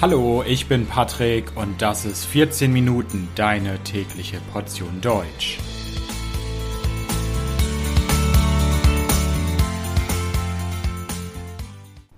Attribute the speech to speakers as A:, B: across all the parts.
A: Hallo, ich bin Patrick und das ist 14 Minuten deine tägliche Portion Deutsch.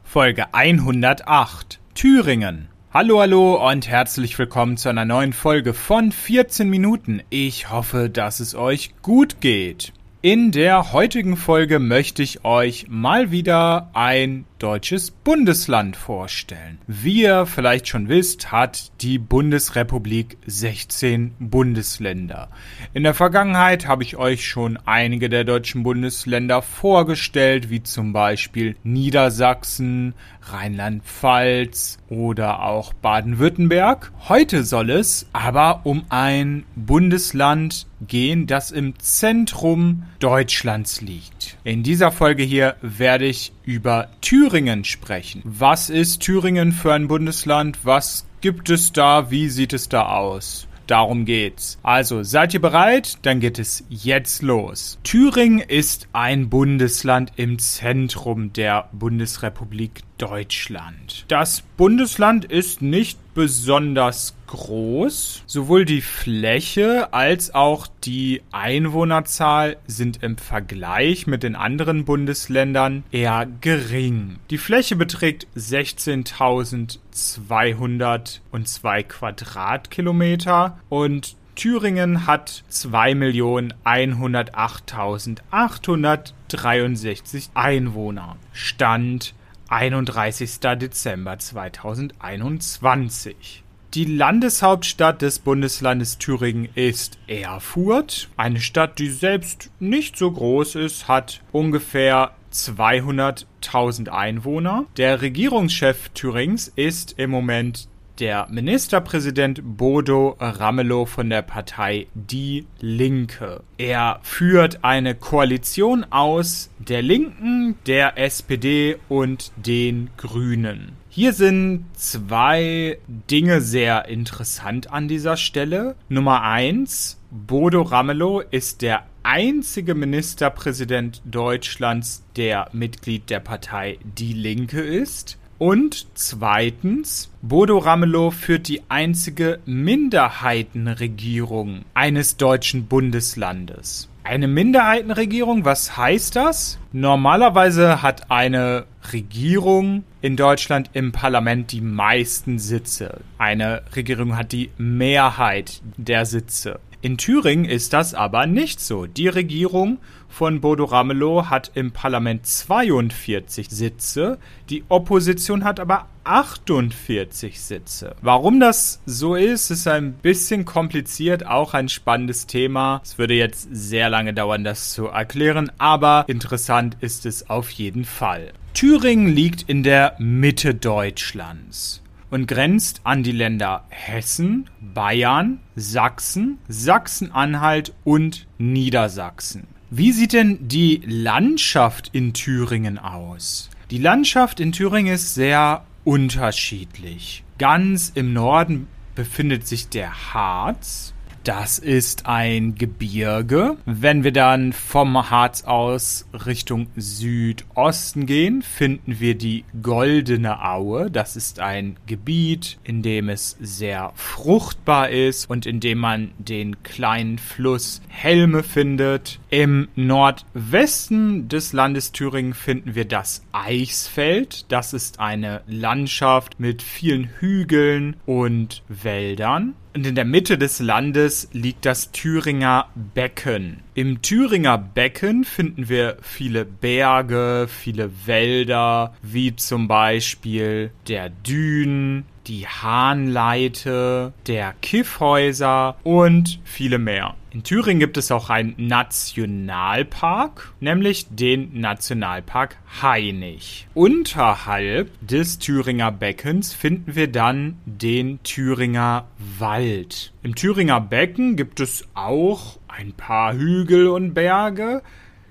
A: Folge 108 Thüringen. Hallo, hallo und herzlich willkommen zu einer neuen Folge von 14 Minuten. Ich hoffe, dass es euch gut geht. In der heutigen Folge möchte ich euch mal wieder ein deutsches Bundesland vorstellen. Wie ihr vielleicht schon wisst, hat die Bundesrepublik 16 Bundesländer. In der Vergangenheit habe ich euch schon einige der deutschen Bundesländer vorgestellt, wie zum Beispiel Niedersachsen, Rheinland-Pfalz oder auch Baden-Württemberg. Heute soll es aber um ein Bundesland gehen, das im Zentrum Deutschlands liegt. In dieser Folge hier werde ich über Thüringen sprechen. Was ist Thüringen für ein Bundesland? Was gibt es da? Wie sieht es da aus? Darum geht's. Also, seid ihr bereit? Dann geht es jetzt los. Thüringen ist ein Bundesland im Zentrum der Bundesrepublik Deutschland. Das Bundesland ist nicht besonders groß. Sowohl die Fläche als auch die Einwohnerzahl sind im Vergleich mit den anderen Bundesländern eher gering. Die Fläche beträgt 16.202 Quadratkilometer und Thüringen hat 2.108.863 Einwohner. Stand 31. Dezember 2021. Die Landeshauptstadt des Bundeslandes Thüringen ist Erfurt. Eine Stadt, die selbst nicht so groß ist, hat ungefähr 200.000 Einwohner. Der Regierungschef Thürings ist im Moment der Ministerpräsident Bodo Ramelow von der Partei Die Linke. Er führt eine Koalition aus der Linken, der SPD und den Grünen. Hier sind zwei Dinge sehr interessant an dieser Stelle. Nummer eins, Bodo Ramelow ist der einzige Ministerpräsident Deutschlands, der Mitglied der Partei Die Linke ist. Und zweitens, Bodo Ramelow führt die einzige Minderheitenregierung eines deutschen Bundeslandes. Eine Minderheitenregierung, was heißt das? Normalerweise hat eine Regierung in Deutschland im Parlament die meisten Sitze. Eine Regierung hat die Mehrheit der Sitze. In Thüringen ist das aber nicht so. Die Regierung von Bodo Ramelow hat im Parlament 42 Sitze, die Opposition hat aber 48 Sitze. Warum das so ist, ist ein bisschen kompliziert, auch ein spannendes Thema. Es würde jetzt sehr lange dauern, das zu erklären, aber interessant ist es auf jeden Fall. Thüringen liegt in der Mitte Deutschlands und grenzt an die Länder Hessen, Bayern, Sachsen, Sachsen-Anhalt und Niedersachsen. Wie sieht denn die Landschaft in Thüringen aus? Die Landschaft in Thüringen ist sehr unterschiedlich. Ganz im Norden befindet sich der Harz, das ist ein Gebirge. Wenn wir dann vom Harz aus Richtung Südosten gehen, finden wir die Goldene Aue. Das ist ein Gebiet, in dem es sehr fruchtbar ist und in dem man den kleinen Fluss Helme findet. Im Nordwesten des Landes Thüringen finden wir das Eichsfeld. Das ist eine Landschaft mit vielen Hügeln und Wäldern. Und in der Mitte des Landes liegt das Thüringer Becken. Im Thüringer Becken finden wir viele Berge, viele Wälder, wie zum Beispiel der Dün, die Hahnleite, der Kiffhäuser und viele mehr. In Thüringen gibt es auch einen Nationalpark, nämlich den Nationalpark Hainich. Unterhalb des Thüringer Beckens finden wir dann den Thüringer Wald. Im Thüringer Becken gibt es auch ein paar Hügel und Berge,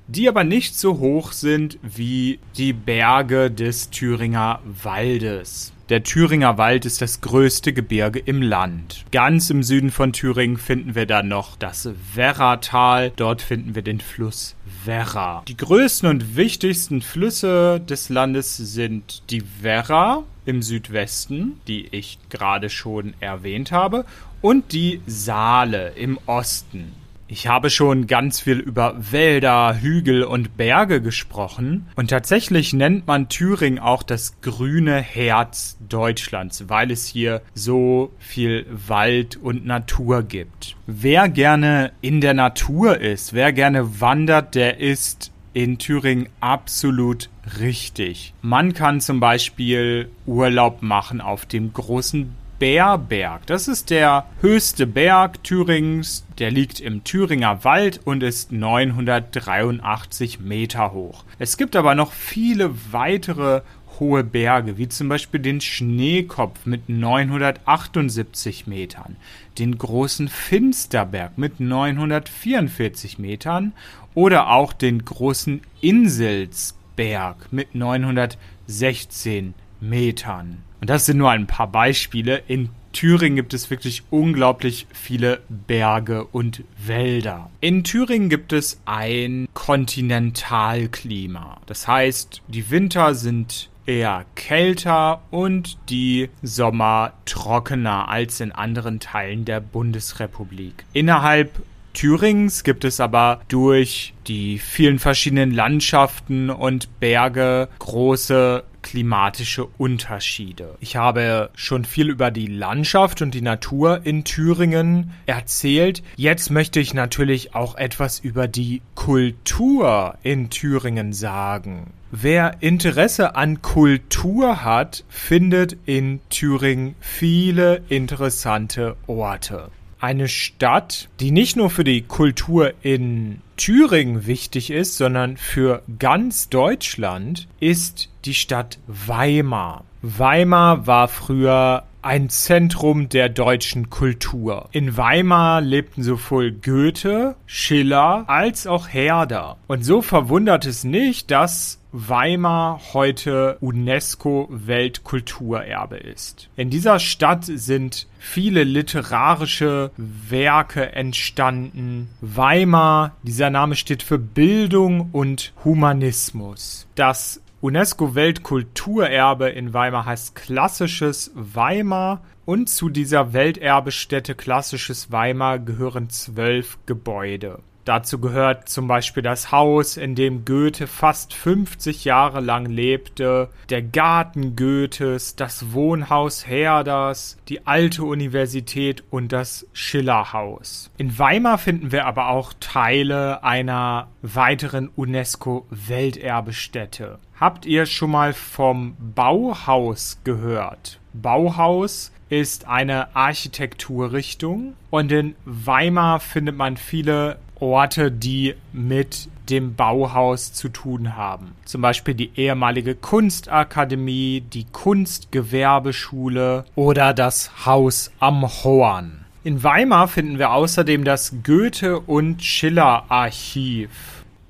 A: die aber nicht so hoch sind wie die Berge des Thüringer Waldes. Der Thüringer Wald ist das größte Gebirge im Land. Ganz im Süden von Thüringen finden wir dann noch das Werratal. Dort finden wir den Fluss Werra. Die größten und wichtigsten Flüsse des Landes sind die Werra im Südwesten, die ich gerade schon erwähnt habe, und die Saale im Osten. Ich habe schon ganz viel über Wälder, Hügel und Berge gesprochen und tatsächlich nennt man Thüringen auch das grüne Herz Deutschlands, weil es hier so viel Wald und Natur gibt. Wer gerne in der Natur ist, wer gerne wandert, der ist in Thüringen absolut richtig. Man kann zum Beispiel Urlaub machen auf dem großen Bärberg. Das ist der höchste Berg Thürings. Der liegt im Thüringer Wald und ist 983 Meter hoch. Es gibt aber noch viele weitere hohe Berge, wie zum Beispiel den Schneekopf mit 978 Metern, den großen Finsterberg mit 944 Metern oder auch den großen Inselsberg mit 916 Metern. Und das sind nur ein paar Beispiele. In Thüringen gibt es wirklich unglaublich viele Berge und Wälder. In Thüringen gibt es ein Kontinentalklima. Das heißt, die Winter sind eher kälter und die Sommer trockener als in anderen Teilen der Bundesrepublik. Innerhalb Thürings gibt es aber durch die vielen verschiedenen Landschaften und Berge große klimatische Unterschiede. Ich habe schon viel über die Landschaft und die Natur in Thüringen erzählt. Jetzt möchte ich natürlich auch etwas über die Kultur in Thüringen sagen. Wer Interesse an Kultur hat, findet in Thüringen viele interessante Orte eine Stadt, die nicht nur für die Kultur in Thüringen wichtig ist, sondern für ganz Deutschland, ist die Stadt Weimar. Weimar war früher ein Zentrum der deutschen Kultur. In Weimar lebten sowohl Goethe, Schiller als auch Herder. Und so verwundert es nicht, dass Weimar heute UNESCO-Weltkulturerbe ist. In dieser Stadt sind viele literarische Werke entstanden. Weimar, dieser Name steht für Bildung und Humanismus. Das UNESCO-Weltkulturerbe in Weimar heißt Klassisches Weimar und zu dieser Welterbestätte Klassisches Weimar gehören zwölf Gebäude. Dazu gehört zum Beispiel das Haus, in dem Goethe fast 50 Jahre lang lebte, der Garten Goethes, das Wohnhaus Herders, die alte Universität und das Schillerhaus. In Weimar finden wir aber auch Teile einer weiteren UNESCO-Welterbestätte. Habt ihr schon mal vom Bauhaus gehört? Bauhaus ist eine Architekturrichtung und in Weimar findet man viele Orte, die mit dem Bauhaus zu tun haben. Zum Beispiel die ehemalige Kunstakademie, die Kunstgewerbeschule oder das Haus am Horn. In Weimar finden wir außerdem das Goethe- und Schiller-Archiv.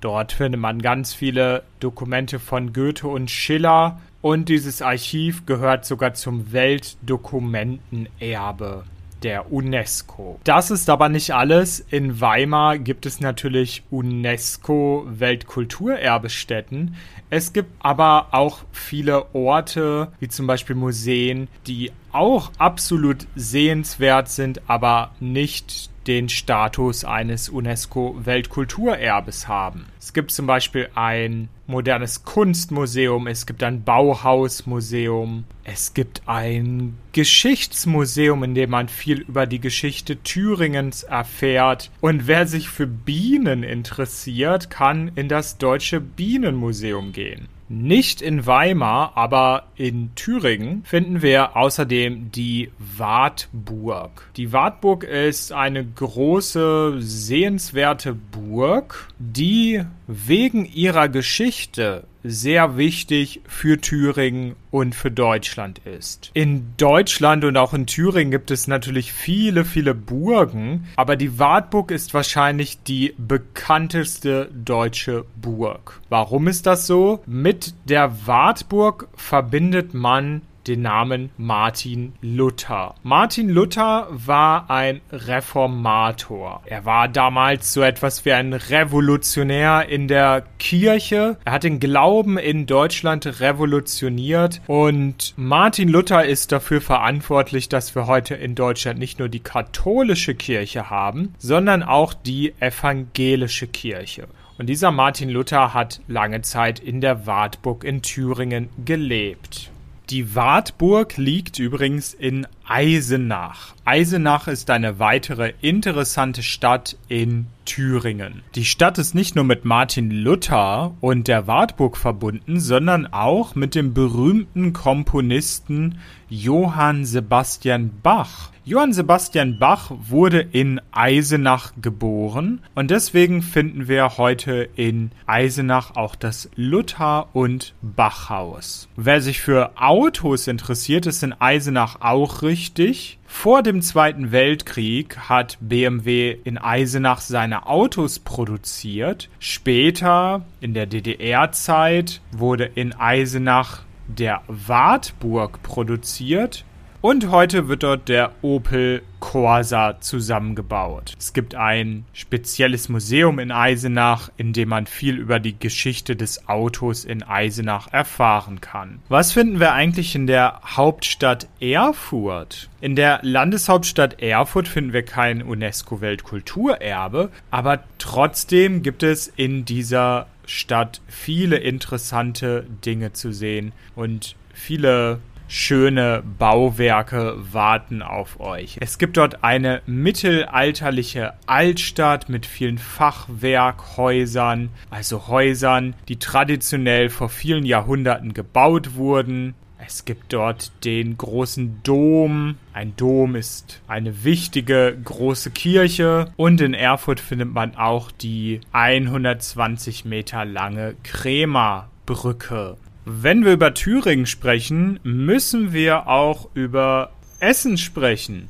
A: Dort findet man ganz viele Dokumente von Goethe und Schiller und dieses Archiv gehört sogar zum Weltdokumentenerbe der UNESCO. Das ist aber nicht alles. In Weimar gibt es natürlich UNESCO Weltkulturerbestätten. Es gibt aber auch viele Orte, wie zum Beispiel Museen, die auch absolut sehenswert sind, aber nicht den Status eines UNESCO-Weltkulturerbes haben. Es gibt zum Beispiel ein modernes Kunstmuseum, es gibt ein Bauhausmuseum, es gibt ein Geschichtsmuseum, in dem man viel über die Geschichte Thüringens erfährt. Und wer sich für Bienen interessiert, kann in das Deutsche Bienenmuseum gehen. Nicht in Weimar, aber in Thüringen finden wir außerdem die Wartburg. Die Wartburg ist eine große, sehenswerte Burg, die wegen ihrer Geschichte sehr wichtig für Thüringen und für Deutschland ist. In Deutschland und auch in Thüringen gibt es natürlich viele, viele Burgen, aber die Wartburg ist wahrscheinlich die bekannteste deutsche Burg. Warum ist das so? Mit der Wartburg verbindet man den Namen Martin Luther. Martin Luther war ein Reformator. Er war damals so etwas wie ein Revolutionär in der Kirche. Er hat den Glauben in Deutschland revolutioniert und Martin Luther ist dafür verantwortlich, dass wir heute in Deutschland nicht nur die katholische Kirche haben, sondern auch die evangelische Kirche. Und dieser Martin Luther hat lange Zeit in der Wartburg in Thüringen gelebt. Die Wartburg liegt übrigens in Eisenach. Eisenach ist eine weitere interessante Stadt in Thüringen. Die Stadt ist nicht nur mit Martin Luther und der Wartburg verbunden, sondern auch mit dem berühmten Komponisten Johann Sebastian Bach. Johann Sebastian Bach wurde in Eisenach geboren und deswegen finden wir heute in Eisenach auch das Luther- und Bachhaus. Wer sich für Autos interessiert, ist in Eisenach auch richtig. Vor dem Zweiten Weltkrieg hat BMW in Eisenach seine Autos produziert. Später, in der DDR-Zeit, wurde in Eisenach der Wartburg produziert und heute wird dort der Opel Corsa zusammengebaut. Es gibt ein spezielles Museum in Eisenach, in dem man viel über die Geschichte des Autos in Eisenach erfahren kann. Was finden wir eigentlich in der Hauptstadt Erfurt? In der Landeshauptstadt Erfurt finden wir kein UNESCO-Weltkulturerbe, aber trotzdem gibt es in dieser Stadt viele interessante Dinge zu sehen und viele schöne Bauwerke warten auf euch. Es gibt dort eine mittelalterliche Altstadt mit vielen Fachwerkhäusern, also Häusern, die traditionell vor vielen Jahrhunderten gebaut wurden. Es gibt dort den großen Dom. Ein Dom ist eine wichtige große Kirche. Und in Erfurt findet man auch die 120 Meter lange Krämerbrücke. Wenn wir über Thüringen sprechen, müssen wir auch über Essen sprechen.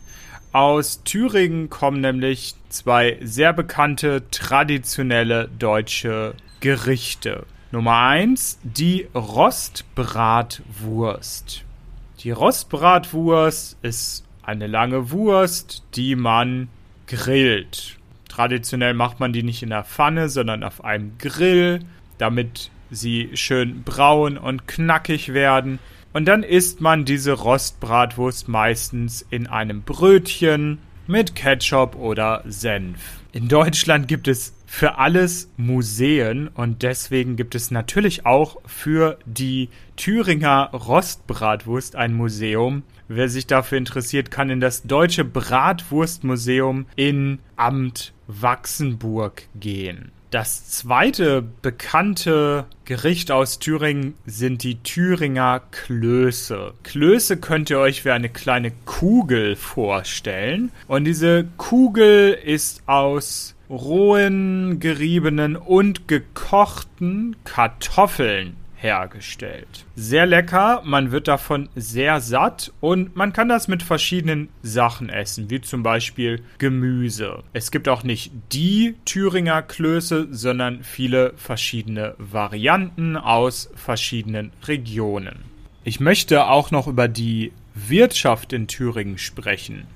A: Aus Thüringen kommen nämlich zwei sehr bekannte traditionelle deutsche Gerichte. Nummer eins die Rostbratwurst. Die Rostbratwurst ist eine lange Wurst, die man grillt. Traditionell macht man die nicht in der Pfanne, sondern auf einem Grill, damit sie schön braun und knackig werden. Und dann isst man diese Rostbratwurst meistens in einem Brötchen mit Ketchup oder Senf. In Deutschland gibt es für alles Museen und deswegen gibt es natürlich auch für die Thüringer Rostbratwurst ein Museum. Wer sich dafür interessiert, kann in das Deutsche Bratwurstmuseum in Amt Wachsenburg gehen. Das zweite bekannte Gericht aus Thüringen sind die Thüringer Klöße. Klöße könnt ihr euch wie eine kleine Kugel vorstellen. Und diese Kugel ist aus rohen, geriebenen und gekochten Kartoffeln hergestellt. Sehr lecker, man wird davon sehr satt und man kann das mit verschiedenen Sachen essen, wie zum Beispiel Gemüse. Es gibt auch nicht die Thüringer Klöße, sondern viele verschiedene Varianten aus verschiedenen Regionen. Ich möchte auch noch über die Wirtschaft in Thüringen sprechen.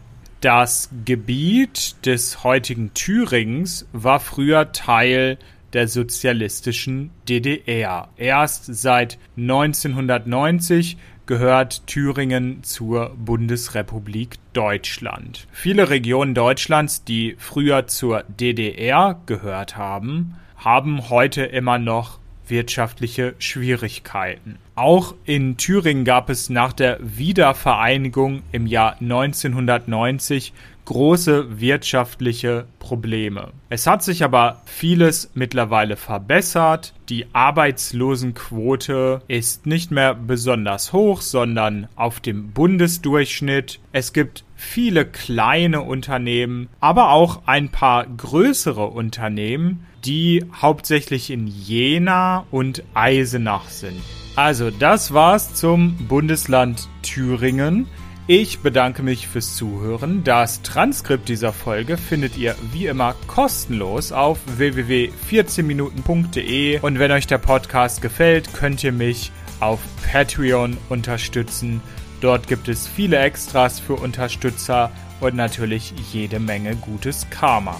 A: Das Gebiet des heutigen Thüringens war früher Teil der sozialistischen DDR. Erst seit 1990 gehört Thüringen zur Bundesrepublik Deutschland. Viele Regionen Deutschlands, die früher zur DDR gehört haben, haben heute immer noch wirtschaftliche Schwierigkeiten. Auch in Thüringen gab es nach der Wiedervereinigung im Jahr 1990 große wirtschaftliche Probleme. Es hat sich aber vieles mittlerweile verbessert. Die Arbeitslosenquote ist nicht mehr besonders hoch, sondern auf dem Bundesdurchschnitt. Es gibt viele kleine Unternehmen, aber auch ein paar größere Unternehmen, die hauptsächlich in Jena und Eisenach sind. Also, das war's zum Bundesland Thüringen. Ich bedanke mich fürs Zuhören. Das Transkript dieser Folge findet ihr wie immer kostenlos auf www.14minuten.de und wenn euch der Podcast gefällt, könnt ihr mich auf Patreon unterstützen. Dort gibt es viele Extras für Unterstützer und natürlich jede Menge gutes Karma.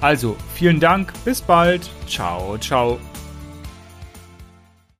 A: Also vielen Dank, bis bald, ciao, ciao.